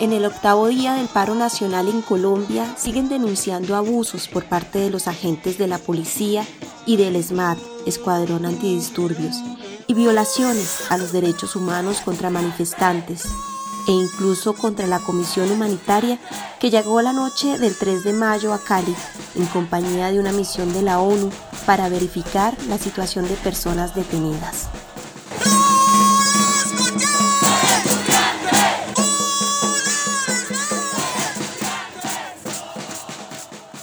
En el octavo día del paro nacional en Colombia siguen denunciando abusos por parte de los agentes de la policía y del SMAT, Escuadrón Antidisturbios, y violaciones a los derechos humanos contra manifestantes e incluso contra la Comisión Humanitaria que llegó la noche del 3 de mayo a Cali en compañía de una misión de la ONU para verificar la situación de personas detenidas.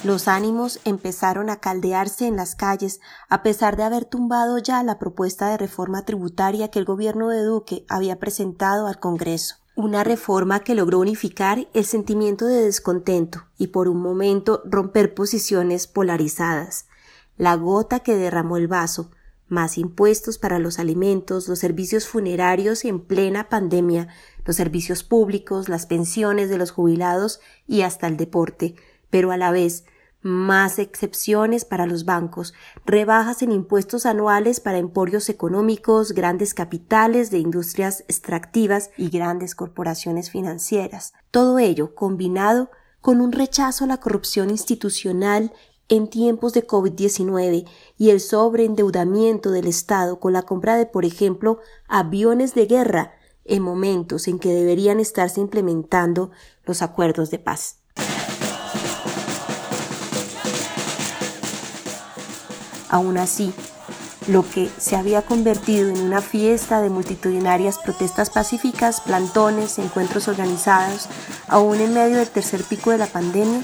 Los ánimos empezaron a caldearse en las calles a pesar de haber tumbado ya la propuesta de reforma tributaria que el gobierno de Duque había presentado al Congreso. Una reforma que logró unificar el sentimiento de descontento y por un momento romper posiciones polarizadas. La gota que derramó el vaso, más impuestos para los alimentos, los servicios funerarios en plena pandemia, los servicios públicos, las pensiones de los jubilados y hasta el deporte, pero a la vez más excepciones para los bancos, rebajas en impuestos anuales para emporios económicos, grandes capitales de industrias extractivas y grandes corporaciones financieras. Todo ello combinado con un rechazo a la corrupción institucional en tiempos de COVID-19 y el sobreendeudamiento del Estado con la compra de, por ejemplo, aviones de guerra en momentos en que deberían estarse implementando los acuerdos de paz. Aún así, lo que se había convertido en una fiesta de multitudinarias protestas pacíficas, plantones, encuentros organizados, aún en medio del tercer pico de la pandemia,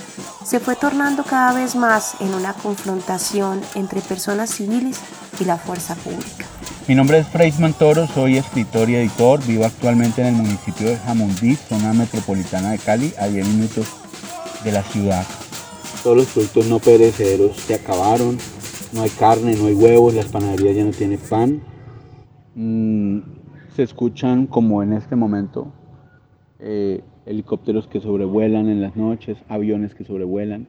se fue tornando cada vez más en una confrontación entre personas civiles y la fuerza pública. Mi nombre es Freisman Toro, soy escritor y editor, vivo actualmente en el municipio de Jamundí, zona metropolitana de Cali, a 10 minutos de la ciudad. Todos los productos no perecederos se acabaron, no hay carne, no hay huevos, las panaderías ya no tienen pan. Mm, se escuchan como en este momento eh, helicópteros que sobrevuelan en las noches, aviones que sobrevuelan.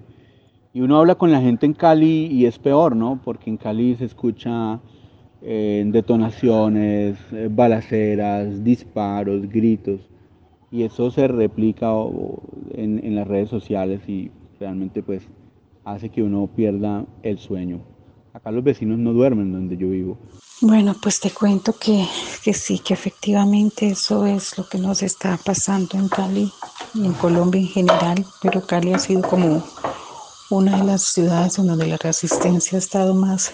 Y uno habla con la gente en Cali y es peor, ¿no? Porque en Cali se escucha eh, detonaciones, eh, balaceras, disparos, gritos. Y eso se replica en, en las redes sociales y realmente pues hace que uno pierda el sueño. Acá los vecinos no duermen donde yo vivo. Bueno, pues te cuento que, que, sí, que efectivamente eso es lo que nos está pasando en Cali y en Colombia en general, pero Cali ha sido como una de las ciudades donde la resistencia ha estado más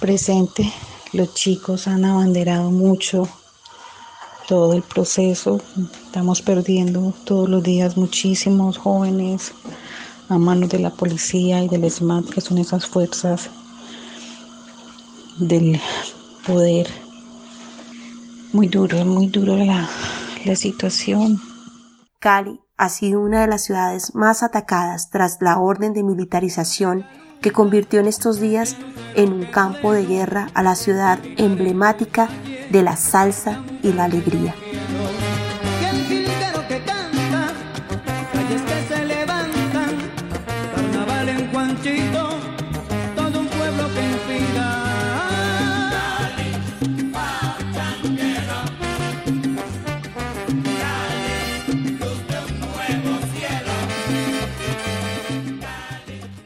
presente. Los chicos han abanderado mucho todo el proceso, estamos perdiendo todos los días muchísimos jóvenes a manos de la policía y del SMAT, que son esas fuerzas del poder. Muy duro, muy duro la, la situación. Cali ha sido una de las ciudades más atacadas tras la orden de militarización que convirtió en estos días en un campo de guerra a la ciudad emblemática de la salsa y la alegría.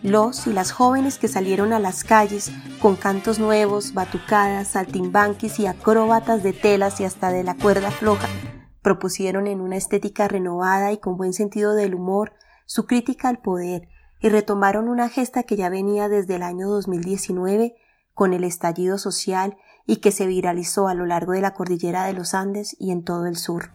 Los y las jóvenes que salieron a las calles con cantos nuevos, batucadas, saltimbanquis y acróbatas de telas y hasta de la cuerda floja, propusieron en una estética renovada y con buen sentido del humor su crítica al poder y retomaron una gesta que ya venía desde el año 2019 con el estallido social y que se viralizó a lo largo de la cordillera de los Andes y en todo el sur.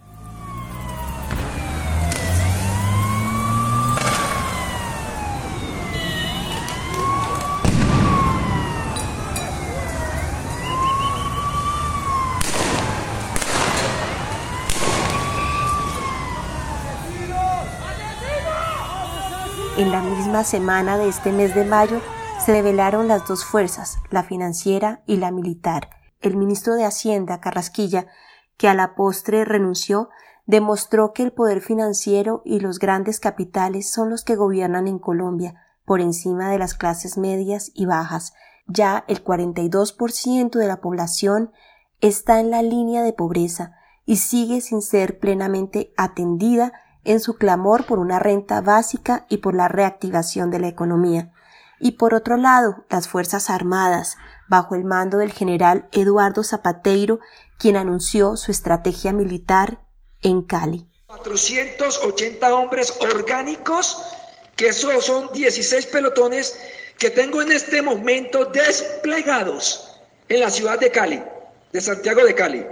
En la misma semana de este mes de mayo se revelaron las dos fuerzas, la financiera y la militar. El ministro de Hacienda, Carrasquilla, que a la postre renunció, demostró que el poder financiero y los grandes capitales son los que gobiernan en Colombia, por encima de las clases medias y bajas. Ya el 42% de la población está en la línea de pobreza y sigue sin ser plenamente atendida en su clamor por una renta básica y por la reactivación de la economía. Y por otro lado, las Fuerzas Armadas, bajo el mando del general Eduardo Zapateiro, quien anunció su estrategia militar en Cali. 480 hombres orgánicos, que esos son 16 pelotones que tengo en este momento desplegados en la ciudad de Cali, de Santiago de Cali.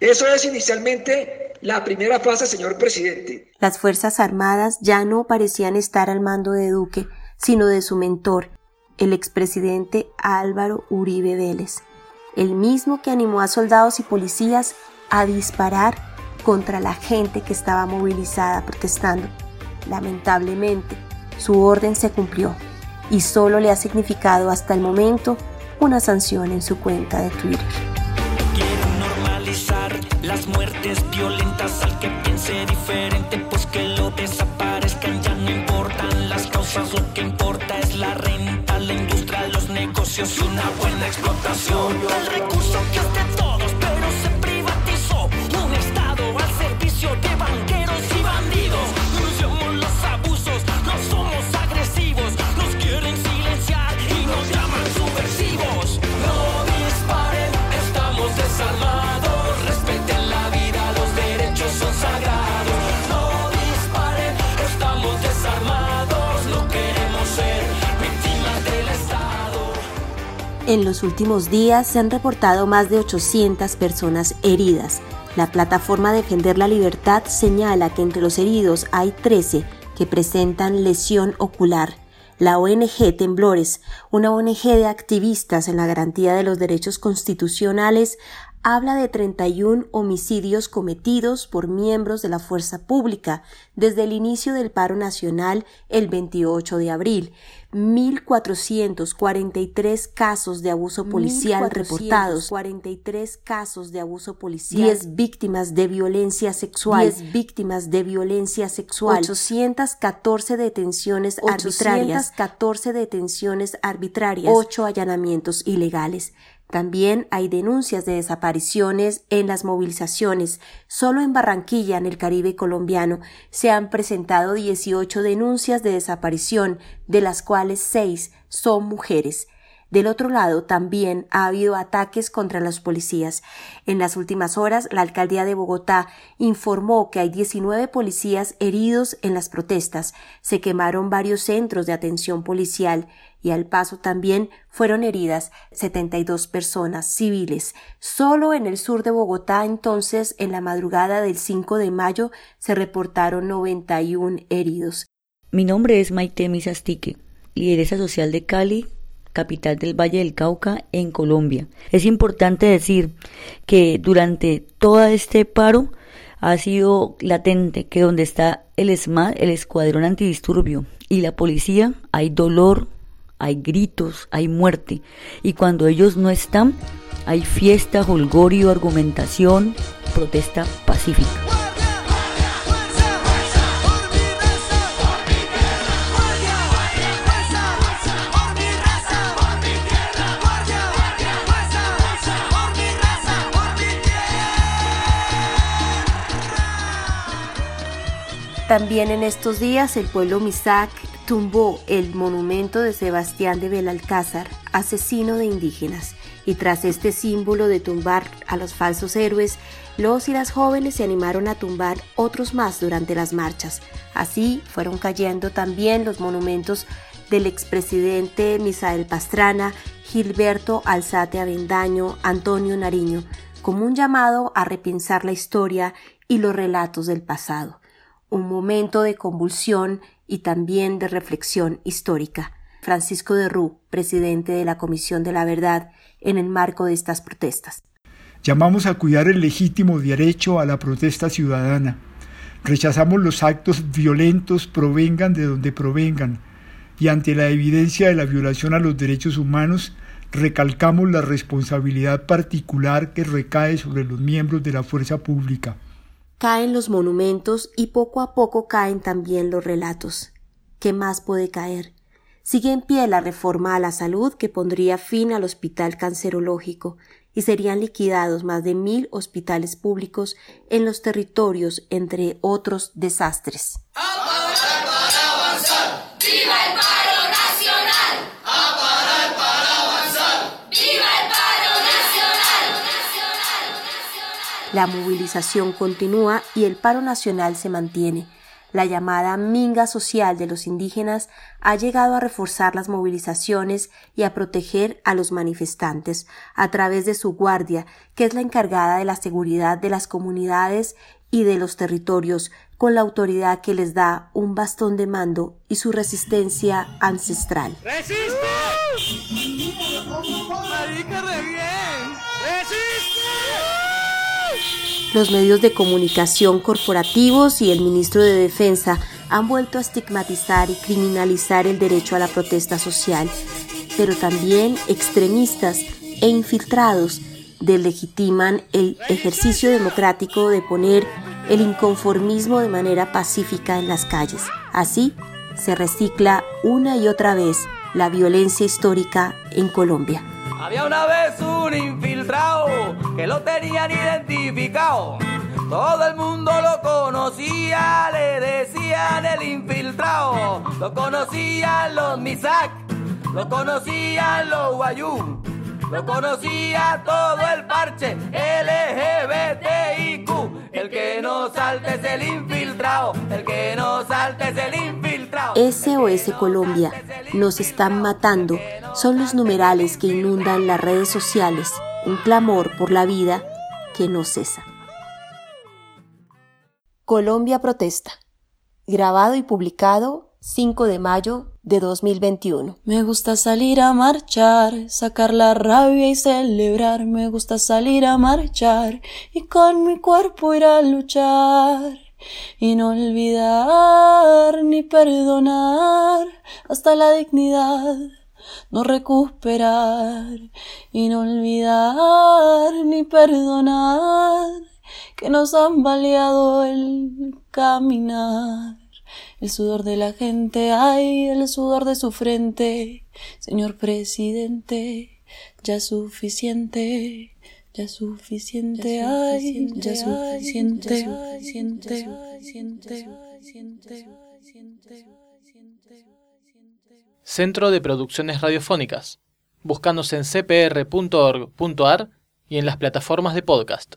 Eso es inicialmente la primera fase, señor presidente. Las Fuerzas Armadas ya no parecían estar al mando de Duque, sino de su mentor, el expresidente Álvaro Uribe Vélez, el mismo que animó a soldados y policías a disparar contra la gente que estaba movilizada protestando. Lamentablemente, su orden se cumplió y solo le ha significado hasta el momento una sanción en su cuenta de Twitter. Muertes violentas al que piense diferente, pues que lo desaparezcan ya no importan las causas, lo que importa es la renta, la industria, los negocios y una buena explotación. El recurso que es de todos, pero se privatizó. Un Estado al servicio de banqueros En los últimos días se han reportado más de 800 personas heridas. La plataforma Defender la Libertad señala que entre los heridos hay 13 que presentan lesión ocular. La ONG Temblores, una ONG de activistas en la garantía de los derechos constitucionales, habla de 31 homicidios cometidos por miembros de la fuerza pública desde el inicio del paro nacional el 28 de abril, 1.443 casos de abuso policial reportados, 43 casos de abuso policial, 10 víctimas de violencia sexual, 10 víctimas de violencia sexual, 814 detenciones arbitrarias, 14 detenciones arbitrarias, 8 allanamientos ilegales. También hay denuncias de desapariciones en las movilizaciones. Solo en Barranquilla, en el Caribe colombiano, se han presentado 18 denuncias de desaparición, de las cuales 6 son mujeres. Del otro lado, también ha habido ataques contra los policías. En las últimas horas, la alcaldía de Bogotá informó que hay 19 policías heridos en las protestas. Se quemaron varios centros de atención policial y al paso también fueron heridas 72 personas civiles. Solo en el sur de Bogotá, entonces, en la madrugada del 5 de mayo, se reportaron 91 heridos. Mi nombre es Maite Misastique, lideresa social de Cali, capital del Valle del Cauca, en Colombia. Es importante decir que durante todo este paro ha sido latente que donde está el ESMAD, el Escuadrón Antidisturbio, y la policía, hay dolor, hay gritos, hay muerte. Y cuando ellos no están, hay fiesta, holgorio, argumentación, protesta pacífica. También en estos días el pueblo Misac tumbó el monumento de Sebastián de Belalcázar, asesino de indígenas, y tras este símbolo de tumbar a los falsos héroes, los y las jóvenes se animaron a tumbar otros más durante las marchas. Así fueron cayendo también los monumentos del expresidente Misael Pastrana, Gilberto Alzate Avendaño, Antonio Nariño, como un llamado a repensar la historia y los relatos del pasado un momento de convulsión y también de reflexión histórica. Francisco de Rú, presidente de la Comisión de la Verdad, en el marco de estas protestas. Llamamos a cuidar el legítimo derecho a la protesta ciudadana. Rechazamos los actos violentos provengan de donde provengan y ante la evidencia de la violación a los derechos humanos recalcamos la responsabilidad particular que recae sobre los miembros de la fuerza pública caen los monumentos y poco a poco caen también los relatos. ¿Qué más puede caer? Sigue en pie la reforma a la salud que pondría fin al hospital cancerológico y serían liquidados más de mil hospitales públicos en los territorios, entre otros desastres. La movilización continúa y el paro nacional se mantiene. La llamada minga social de los indígenas ha llegado a reforzar las movilizaciones y a proteger a los manifestantes a través de su guardia, que es la encargada de la seguridad de las comunidades y de los territorios, con la autoridad que les da un bastón de mando y su resistencia ancestral. ¡Resiste! Los medios de comunicación corporativos y el ministro de Defensa han vuelto a estigmatizar y criminalizar el derecho a la protesta social, pero también extremistas e infiltrados delegitiman el ejercicio democrático de poner el inconformismo de manera pacífica en las calles. Así se recicla una y otra vez la violencia histórica en Colombia. Había una vez un infiltrado que lo tenían identificado. Todo el mundo lo conocía, le decían el infiltrado. Lo conocían los Misak, lo conocían los Guayú, lo conocía todo el parche LGBTIQ. El que no salte es el infiltrado, el que no salte es el. SOS Colombia, nos están matando, son los numerales que inundan las redes sociales, un clamor por la vida que no cesa. Colombia protesta. Grabado y publicado 5 de mayo de 2021. Me gusta salir a marchar, sacar la rabia y celebrar. Me gusta salir a marchar y con mi cuerpo ir a luchar. Y no olvidar ni perdonar hasta la dignidad no recuperar y no olvidar ni perdonar que nos han baleado el caminar. El sudor de la gente, ay, el sudor de su frente. Señor presidente, ya suficiente, ya suficiente, ay, ya suficiente, suficiente, Centro de Producciones Radiofónicas. Búscanos en cpr.org.ar y en las plataformas de podcast.